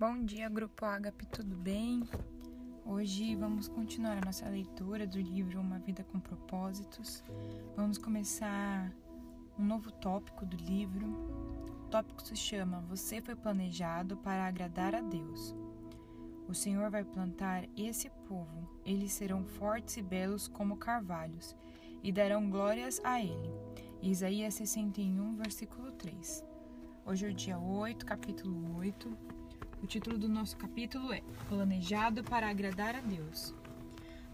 Bom dia, Grupo Agape, tudo bem? Hoje vamos continuar a nossa leitura do livro Uma Vida com Propósitos. Vamos começar um novo tópico do livro. O tópico se chama Você foi planejado para agradar a Deus. O Senhor vai plantar esse povo, eles serão fortes e belos como carvalhos, e darão glórias a Ele. Isaías 61, versículo 3. Hoje é o dia 8, capítulo 8 o título do nosso capítulo é Planejado para agradar a Deus.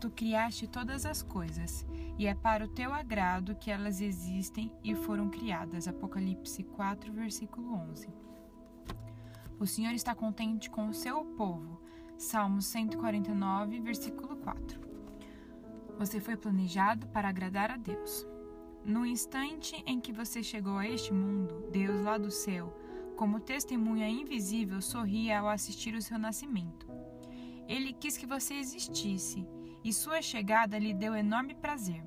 Tu criaste todas as coisas, e é para o teu agrado que elas existem e foram criadas. Apocalipse 4, versículo 11. O Senhor está contente com o seu povo. Salmo 149, versículo 4. Você foi planejado para agradar a Deus. No instante em que você chegou a este mundo, Deus lá do céu como testemunha invisível, sorria ao assistir o seu nascimento. Ele quis que você existisse, e sua chegada lhe deu enorme prazer.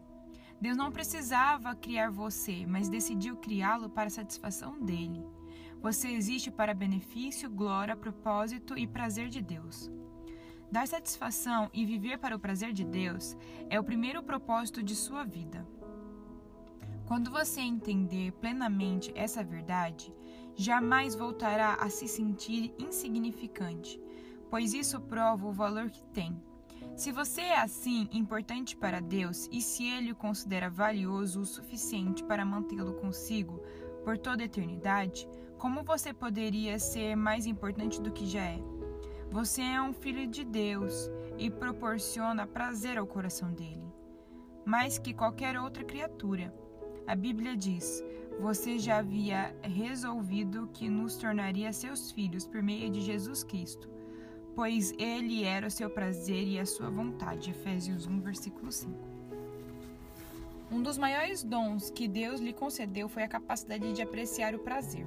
Deus não precisava criar você, mas decidiu criá-lo para a satisfação dele. Você existe para benefício, glória, propósito e prazer de Deus. Dar satisfação e viver para o prazer de Deus é o primeiro propósito de sua vida. Quando você entender plenamente essa verdade, jamais voltará a se sentir insignificante, pois isso prova o valor que tem. Se você é assim importante para Deus e se Ele o considera valioso o suficiente para mantê-lo consigo por toda a eternidade, como você poderia ser mais importante do que já é? Você é um filho de Deus e proporciona prazer ao coração dele, mais que qualquer outra criatura. A Bíblia diz: Você já havia resolvido que nos tornaria seus filhos por meio de Jesus Cristo, pois ele era o seu prazer e a sua vontade. Efésios 1, versículo 5. Um dos maiores dons que Deus lhe concedeu foi a capacidade de apreciar o prazer.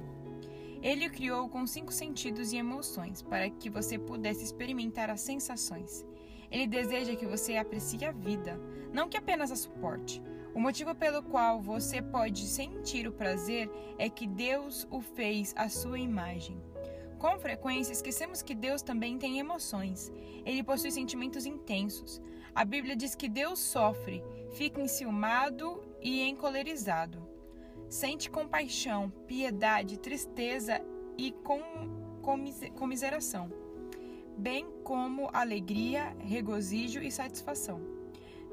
Ele o criou com cinco sentidos e emoções para que você pudesse experimentar as sensações. Ele deseja que você aprecie a vida, não que apenas a suporte. O motivo pelo qual você pode sentir o prazer é que Deus o fez à sua imagem. Com frequência esquecemos que Deus também tem emoções. Ele possui sentimentos intensos. A Bíblia diz que Deus sofre, fica enciumado e encolerizado. Sente compaixão, piedade, tristeza e com, comiseração, bem como alegria, regozijo e satisfação.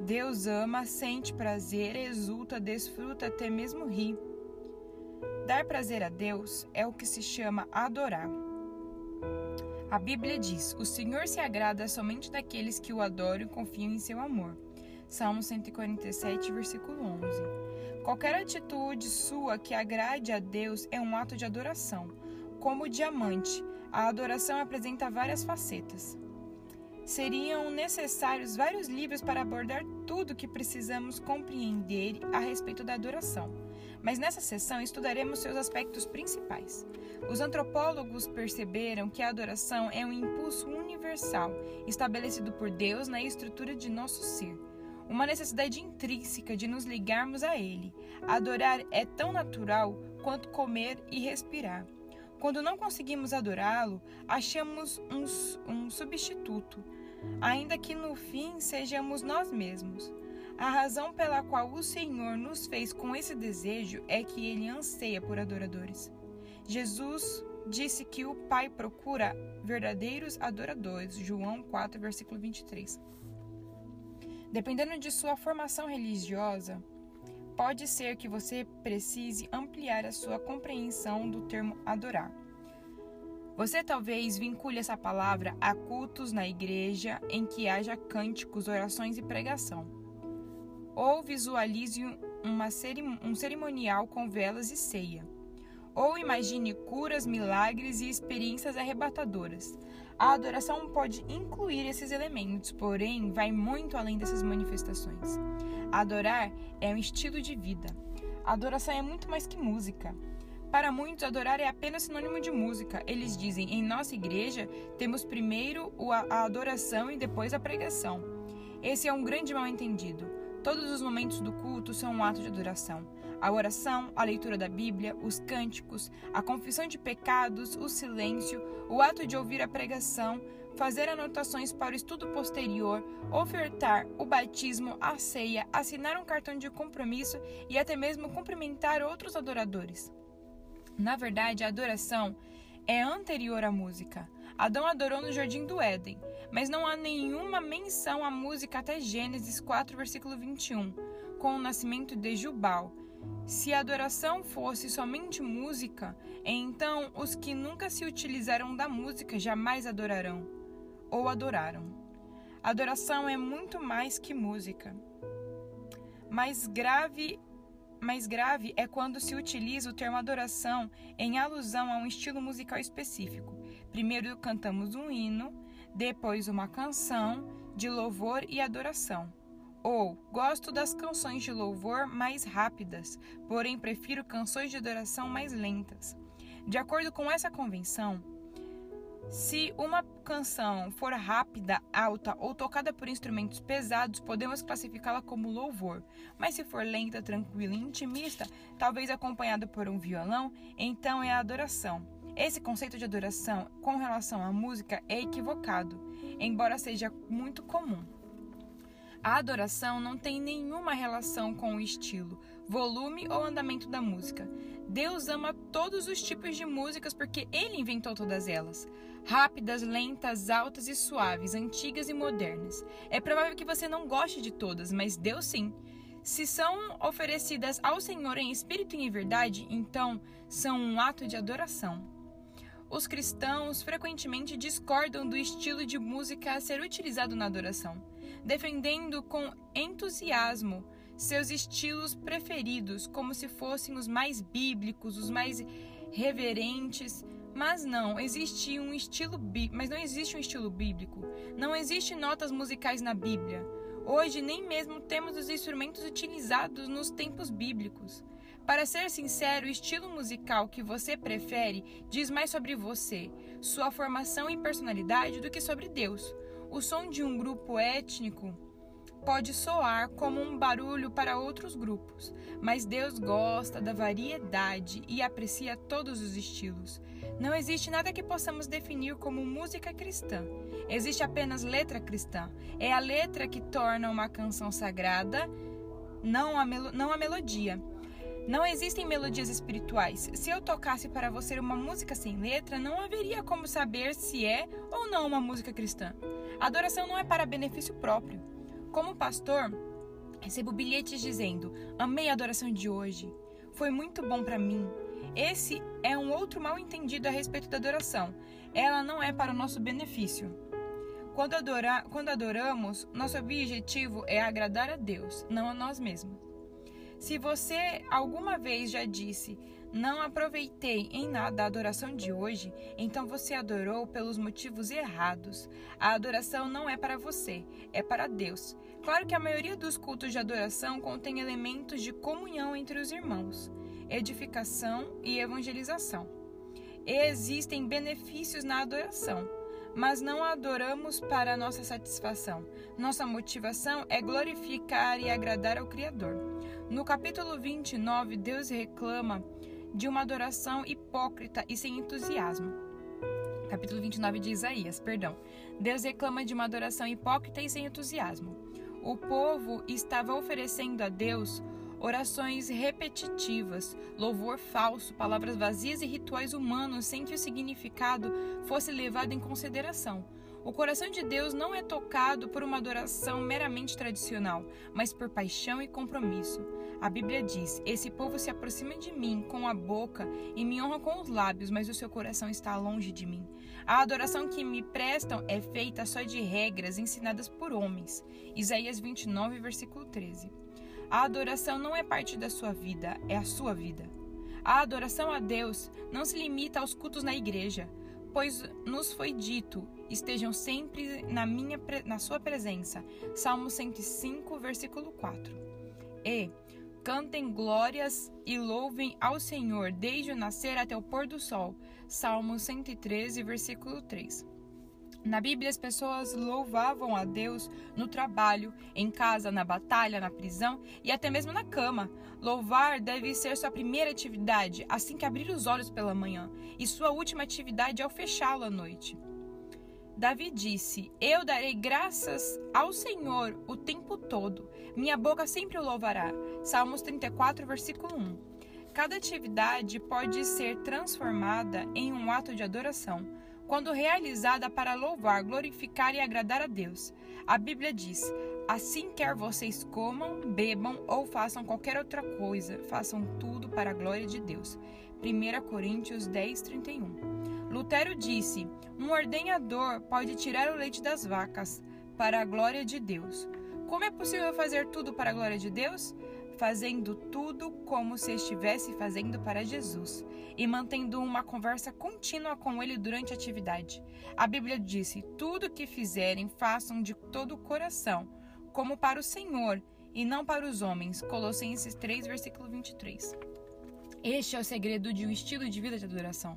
Deus ama, sente prazer, exulta, desfruta, até mesmo ri. Dar prazer a Deus é o que se chama adorar. A Bíblia diz: O Senhor se agrada somente daqueles que o adoram e confiam em seu amor. Salmo 147, versículo 11. Qualquer atitude sua que agrade a Deus é um ato de adoração. Como o diamante, a adoração apresenta várias facetas. Seriam necessários vários livros para abordar tudo que precisamos compreender a respeito da adoração, mas nessa sessão estudaremos seus aspectos principais. Os antropólogos perceberam que a adoração é um impulso universal estabelecido por Deus na estrutura de nosso ser, uma necessidade intrínseca de nos ligarmos a Ele. Adorar é tão natural quanto comer e respirar. Quando não conseguimos adorá-lo, achamos um, um substituto, ainda que no fim sejamos nós mesmos. A razão pela qual o Senhor nos fez com esse desejo é que ele anseia por adoradores. Jesus disse que o Pai procura verdadeiros adoradores. João 4, versículo 23. Dependendo de sua formação religiosa, pode ser que você precise ampliar a sua compreensão do termo adorar. Você talvez vincule essa palavra a cultos na igreja em que haja cânticos, orações e pregação. Ou visualize uma cerim um cerimonial com velas e ceia. Ou imagine curas, milagres e experiências arrebatadoras. A adoração pode incluir esses elementos, porém vai muito além dessas manifestações. Adorar é um estilo de vida. A adoração é muito mais que música. Para muitos, adorar é apenas sinônimo de música. Eles dizem: em nossa igreja temos primeiro a adoração e depois a pregação. Esse é um grande mal-entendido. Todos os momentos do culto são um ato de adoração. A oração, a leitura da Bíblia, os cânticos, a confissão de pecados, o silêncio, o ato de ouvir a pregação, fazer anotações para o estudo posterior, ofertar o batismo, a ceia, assinar um cartão de compromisso e até mesmo cumprimentar outros adoradores. Na verdade, a adoração é anterior à música. Adão adorou no jardim do Éden, mas não há nenhuma menção à música até Gênesis 4, versículo 21, com o nascimento de Jubal. Se a adoração fosse somente música, então os que nunca se utilizaram da música jamais adorarão ou adoraram. Adoração é muito mais que música. Mais grave mais grave é quando se utiliza o termo adoração em alusão a um estilo musical específico. Primeiro cantamos um hino, depois uma canção de louvor e adoração. Ou gosto das canções de louvor mais rápidas, porém prefiro canções de adoração mais lentas. De acordo com essa convenção, se uma canção for rápida, alta ou tocada por instrumentos pesados, podemos classificá-la como louvor. Mas se for lenta, tranquila e intimista, talvez acompanhada por um violão, então é adoração. Esse conceito de adoração com relação à música é equivocado, embora seja muito comum. A adoração não tem nenhuma relação com o estilo, volume ou andamento da música. Deus ama todos os tipos de músicas porque Ele inventou todas elas. Rápidas, lentas, altas e suaves, antigas e modernas. É provável que você não goste de todas, mas Deus sim. Se são oferecidas ao Senhor em espírito e em verdade, então são um ato de adoração. Os cristãos frequentemente discordam do estilo de música a ser utilizado na adoração defendendo com entusiasmo seus estilos preferidos, como se fossem os mais bíblicos, os mais reverentes. Mas não, existe um estilo mas não existe um estilo bíblico. Não existe notas musicais na Bíblia. Hoje nem mesmo temos os instrumentos utilizados nos tempos bíblicos. Para ser sincero, o estilo musical que você prefere diz mais sobre você, sua formação e personalidade do que sobre Deus. O som de um grupo étnico pode soar como um barulho para outros grupos, mas Deus gosta da variedade e aprecia todos os estilos. Não existe nada que possamos definir como música cristã. Existe apenas letra cristã. É a letra que torna uma canção sagrada, não a, não a melodia. Não existem melodias espirituais. Se eu tocasse para você uma música sem letra, não haveria como saber se é ou não uma música cristã. A adoração não é para benefício próprio. Como pastor, recebo bilhetes dizendo: Amei a adoração de hoje. Foi muito bom para mim. Esse é um outro mal entendido a respeito da adoração. Ela não é para o nosso benefício. Quando, adora, quando adoramos, nosso objetivo é agradar a Deus, não a nós mesmos. Se você alguma vez já disse, não aproveitei em nada a adoração de hoje, então você adorou pelos motivos errados. A adoração não é para você, é para Deus. Claro que a maioria dos cultos de adoração contém elementos de comunhão entre os irmãos, edificação e evangelização. Existem benefícios na adoração mas não adoramos para nossa satisfação. Nossa motivação é glorificar e agradar ao Criador. No capítulo 29, Deus reclama de uma adoração hipócrita e sem entusiasmo. Capítulo 29 de Isaías, perdão. Deus reclama de uma adoração hipócrita e sem entusiasmo. O povo estava oferecendo a Deus orações repetitivas, louvor falso, palavras vazias e rituais humanos sem que o significado fosse levado em consideração. O coração de Deus não é tocado por uma adoração meramente tradicional, mas por paixão e compromisso. A Bíblia diz: Esse povo se aproxima de mim com a boca e me honra com os lábios, mas o seu coração está longe de mim. A adoração que me prestam é feita só de regras ensinadas por homens. Isaías 29, versículo 13. A adoração não é parte da sua vida, é a sua vida. A adoração a Deus não se limita aos cultos na igreja, pois nos foi dito: estejam sempre na minha na sua presença. Salmo 105, versículo 4. E cantem glórias e louvem ao Senhor desde o nascer até o pôr do sol. Salmo 113, versículo 3. Na Bíblia, as pessoas louvavam a Deus no trabalho, em casa, na batalha, na prisão e até mesmo na cama. Louvar deve ser sua primeira atividade assim que abrir os olhos pela manhã, e sua última atividade ao fechá-lo à noite. Davi disse: Eu darei graças ao Senhor o tempo todo, minha boca sempre o louvará. Salmos 34, versículo 1. Cada atividade pode ser transformada em um ato de adoração quando realizada para louvar, glorificar e agradar a Deus. A Bíblia diz: Assim quer vocês comam, bebam ou façam qualquer outra coisa, façam tudo para a glória de Deus. 1 Coríntios 10, 31. Lutero disse: Um ordenhador pode tirar o leite das vacas para a glória de Deus. Como é possível fazer tudo para a glória de Deus? fazendo tudo como se estivesse fazendo para Jesus e mantendo uma conversa contínua com ele durante a atividade. A Bíblia disse: Tudo que fizerem, façam de todo o coração, como para o Senhor e não para os homens. Colossenses 3, versículo 23. Este é o segredo de um estilo de vida de adoração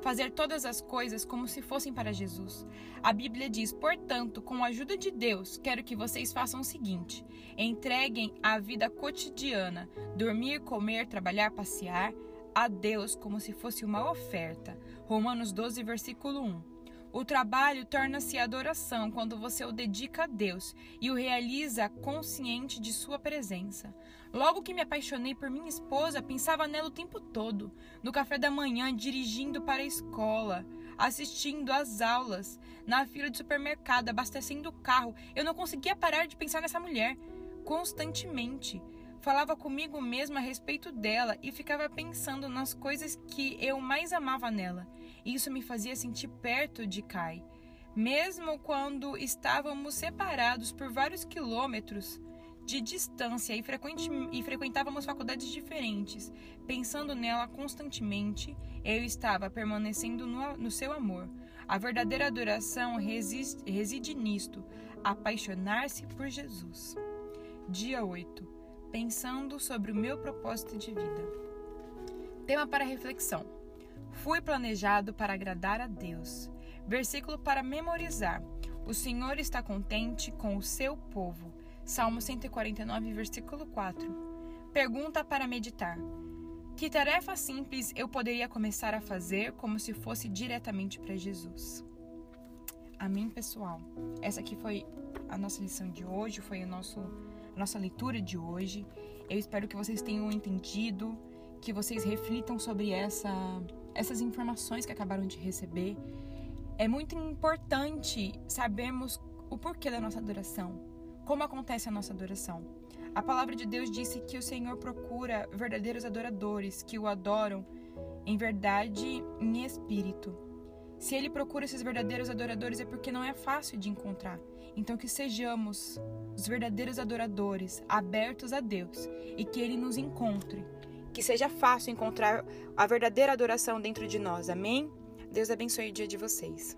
fazer todas as coisas como se fossem para Jesus. A Bíblia diz: portanto, com a ajuda de Deus, quero que vocês façam o seguinte: entreguem a vida cotidiana, dormir, comer, trabalhar, passear, a Deus como se fosse uma oferta. Romanos 12, versículo 1. O trabalho torna-se adoração quando você o dedica a Deus e o realiza consciente de sua presença. Logo que me apaixonei por minha esposa, pensava nela o tempo todo, no café da manhã, dirigindo para a escola, assistindo às aulas, na fila de supermercado, abastecendo o carro. Eu não conseguia parar de pensar nessa mulher constantemente. Falava comigo mesma a respeito dela e ficava pensando nas coisas que eu mais amava nela. Isso me fazia sentir perto de Kai, mesmo quando estávamos separados por vários quilômetros de distância e, e frequentávamos faculdades diferentes. Pensando nela constantemente, eu estava permanecendo no, no seu amor. A verdadeira adoração resiste, reside nisto, apaixonar-se por Jesus. Dia 8 pensando sobre o meu propósito de vida. Tema para reflexão: Fui planejado para agradar a Deus. Versículo para memorizar: O Senhor está contente com o seu povo. Salmo 149, versículo 4. Pergunta para meditar: Que tarefa simples eu poderia começar a fazer como se fosse diretamente para Jesus? Amém, pessoal? Essa aqui foi a nossa lição de hoje, foi o nosso nossa leitura de hoje. Eu espero que vocês tenham entendido, que vocês reflitam sobre essa, essas informações que acabaram de receber. É muito importante sabermos o porquê da nossa adoração, como acontece a nossa adoração. A palavra de Deus disse que o Senhor procura verdadeiros adoradores que o adoram em verdade em espírito. Se ele procura esses verdadeiros adoradores é porque não é fácil de encontrar. Então que sejamos os verdadeiros adoradores, abertos a Deus e que ele nos encontre. Que seja fácil encontrar a verdadeira adoração dentro de nós. Amém? Deus abençoe o dia de vocês.